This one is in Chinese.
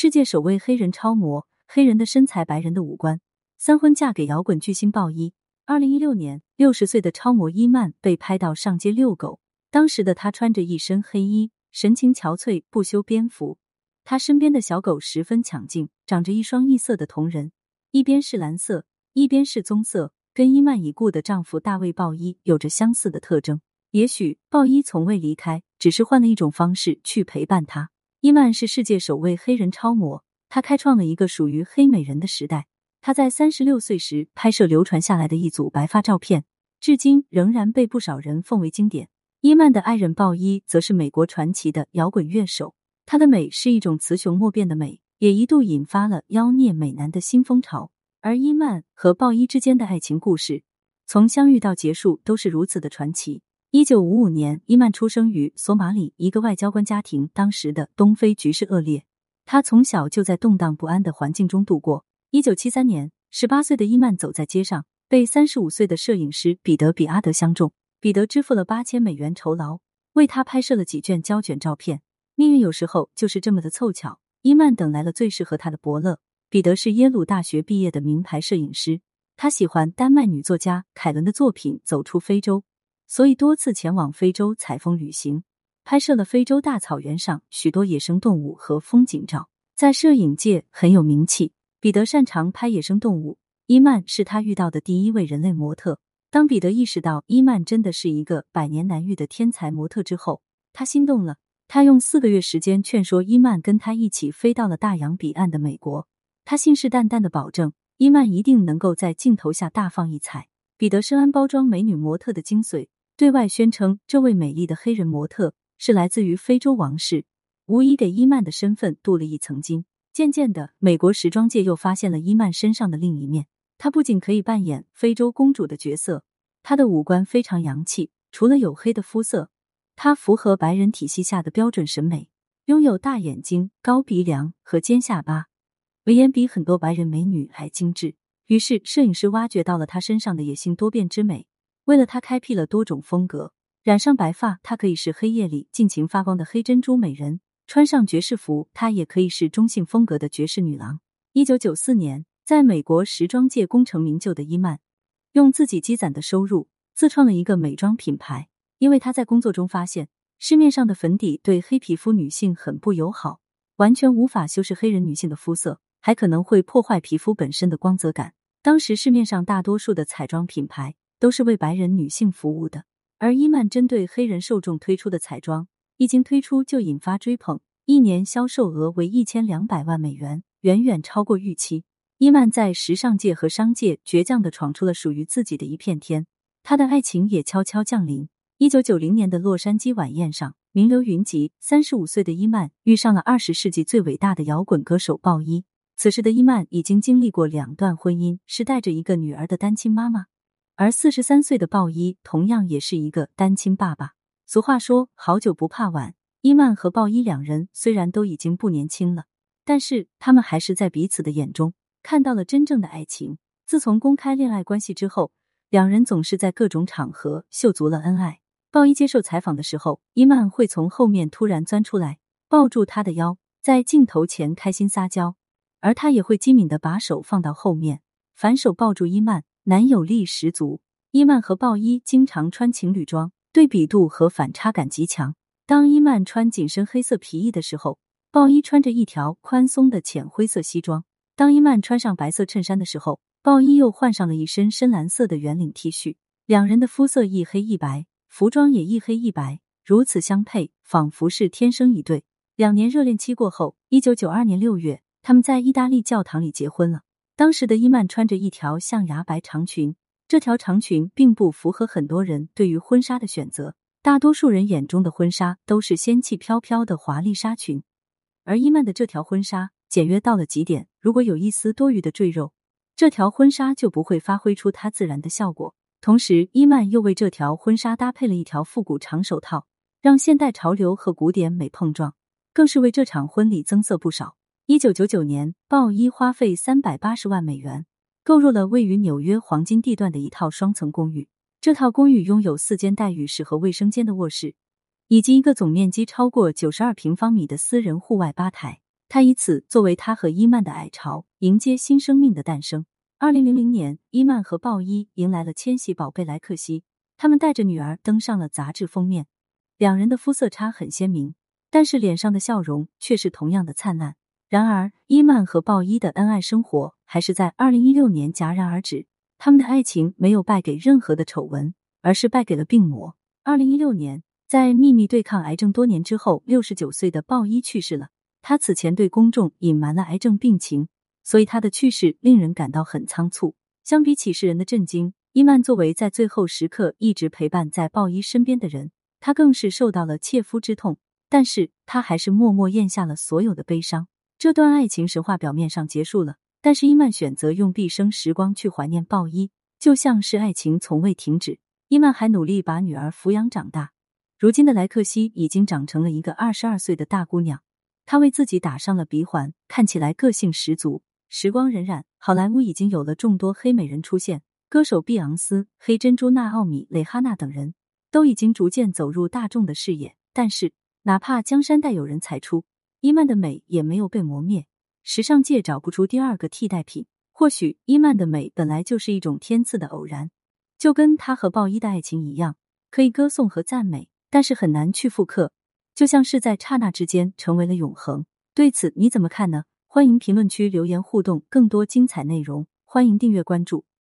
世界首位黑人超模，黑人的身材，白人的五官，三婚嫁给摇滚巨星鲍伊。二零一六年，六十岁的超模伊曼被拍到上街遛狗，当时的她穿着一身黑衣，神情憔悴，不修边幅。她身边的小狗十分抢镜，长着一双异色的瞳仁，一边是蓝色，一边是棕色，跟伊曼已故的丈夫大卫鲍伊有着相似的特征。也许鲍伊从未离开，只是换了一种方式去陪伴他。伊曼是世界首位黑人超模，她开创了一个属于黑美人的时代。她在三十六岁时拍摄流传下来的一组白发照片，至今仍然被不少人奉为经典。伊曼的爱人鲍伊则是美国传奇的摇滚乐手，她的美是一种雌雄莫辨的美，也一度引发了妖孽美男的新风潮。而伊曼和鲍伊之间的爱情故事，从相遇到结束都是如此的传奇。一九五五年，伊曼出生于索马里一个外交官家庭，当时的东非局势恶劣，他从小就在动荡不安的环境中度过。一九七三年，十八岁的伊曼走在街上，被三十五岁的摄影师彼得·比阿德相中。彼得支付了八千美元酬劳，为他拍摄了几卷胶卷照片。命运有时候就是这么的凑巧，伊曼等来了最适合他的伯乐。彼得是耶鲁大学毕业的名牌摄影师，他喜欢丹麦女作家凯伦的作品《走出非洲》，所以多次前往非洲采风旅行，拍摄了非洲大草原上许多野生动物和风景照，在摄影界很有名气。彼得擅长拍野生动物，伊曼是他遇到的第一位人类模特。当彼得意识到伊曼真的是一个百年难遇的天才模特之后，他心动了。他用四个月时间劝说伊曼跟他一起飞到了大洋彼岸的美国。他信誓旦旦的保证，伊曼一定能够在镜头下大放异彩。彼得深谙包装美女模特的精髓，对外宣称这位美丽的黑人模特是来自于非洲王室，无疑给伊曼的身份镀了一层金。渐渐的，美国时装界又发现了伊曼身上的另一面。她不仅可以扮演非洲公主的角色，她的五官非常洋气。除了黝黑的肤色，她符合白人体系下的标准审美，拥有大眼睛、高鼻梁和尖下巴，眉眼比很多白人美女还精致。于是，摄影师挖掘到了她身上的野性多变之美，为了她开辟了多种风格。染上白发，她可以是黑夜里尽情发光的黑珍珠美人。穿上爵士服，她也可以是中性风格的爵士女郎。一九九四年，在美国时装界功成名就的伊曼，用自己积攒的收入自创了一个美妆品牌。因为她在工作中发现，市面上的粉底对黑皮肤女性很不友好，完全无法修饰黑人女性的肤色，还可能会破坏皮肤本身的光泽感。当时市面上大多数的彩妆品牌都是为白人女性服务的，而伊曼针对黑人受众推出的彩妆。一经推出就引发追捧，一年销售额为一千两百万美元，远远超过预期。伊曼在时尚界和商界倔强的闯出了属于自己的一片天，他的爱情也悄悄降临。一九九零年的洛杉矶晚宴上，名流云集，三十五岁的伊曼遇上了二十世纪最伟大的摇滚歌手鲍伊。此时的伊曼已经经历过两段婚姻，是带着一个女儿的单亲妈妈，而四十三岁的鲍伊同样也是一个单亲爸爸。俗话说，好久不怕晚。伊曼和鲍伊两人虽然都已经不年轻了，但是他们还是在彼此的眼中看到了真正的爱情。自从公开恋爱关系之后，两人总是在各种场合秀足了恩爱。鲍伊接受采访的时候，伊曼会从后面突然钻出来，抱住他的腰，在镜头前开心撒娇，而他也会机敏的把手放到后面，反手抱住伊曼，男友力十足。伊曼和鲍伊经常穿情侣装。对比度和反差感极强。当伊曼穿紧身黑色皮衣的时候，鲍伊穿着一条宽松的浅灰色西装；当伊曼穿上白色衬衫的时候，鲍伊又换上了一身深蓝色的圆领 T 恤。两人的肤色一黑一白，服装也一黑一白，如此相配，仿佛是天生一对。两年热恋期过后，一九九二年六月，他们在意大利教堂里结婚了。当时的伊曼穿着一条象牙白长裙。这条长裙并不符合很多人对于婚纱的选择，大多数人眼中的婚纱都是仙气飘飘的华丽纱裙，而伊曼的这条婚纱简约到了极点，如果有一丝多余的赘肉，这条婚纱就不会发挥出它自然的效果。同时，伊曼又为这条婚纱搭配了一条复古长手套，让现代潮流和古典美碰撞，更是为这场婚礼增色不少。一九九九年，鲍伊花费三百八十万美元。购入了位于纽约黄金地段的一套双层公寓。这套公寓拥有四间带浴室和卫生间的卧室，以及一个总面积超过九十二平方米的私人户外吧台。他以此作为他和伊曼的矮巢，迎接新生命的诞生。二零零零年，伊曼和鲍伊迎来了千禧宝贝莱克西，他们带着女儿登上了杂志封面。两人的肤色差很鲜明，但是脸上的笑容却是同样的灿烂。然而，伊曼和鲍伊的恩爱生活还是在二零一六年戛然而止。他们的爱情没有败给任何的丑闻，而是败给了病魔。二零一六年，在秘密对抗癌症多年之后，六十九岁的鲍伊去世了。他此前对公众隐瞒了癌症病情，所以他的去世令人感到很仓促。相比起世人的震惊，伊曼作为在最后时刻一直陪伴在鲍伊身边的人。他更是受到了切肤之痛，但是他还是默默咽下了所有的悲伤。这段爱情神话表面上结束了，但是伊曼选择用毕生时光去怀念鲍伊，就像是爱情从未停止。伊曼还努力把女儿抚养长大。如今的莱克西已经长成了一个二十二岁的大姑娘，她为自己打上了鼻环，看起来个性十足。时光荏苒，好莱坞已经有了众多黑美人出现，歌手碧昂斯、黑珍珠娜奥米、蕾哈娜等人。都已经逐渐走入大众的视野，但是哪怕江山代有人才出，伊曼的美也没有被磨灭。时尚界找不出第二个替代品。或许伊曼的美本来就是一种天赐的偶然，就跟他和鲍伊的爱情一样，可以歌颂和赞美，但是很难去复刻，就像是在刹那之间成为了永恒。对此你怎么看呢？欢迎评论区留言互动，更多精彩内容，欢迎订阅关注。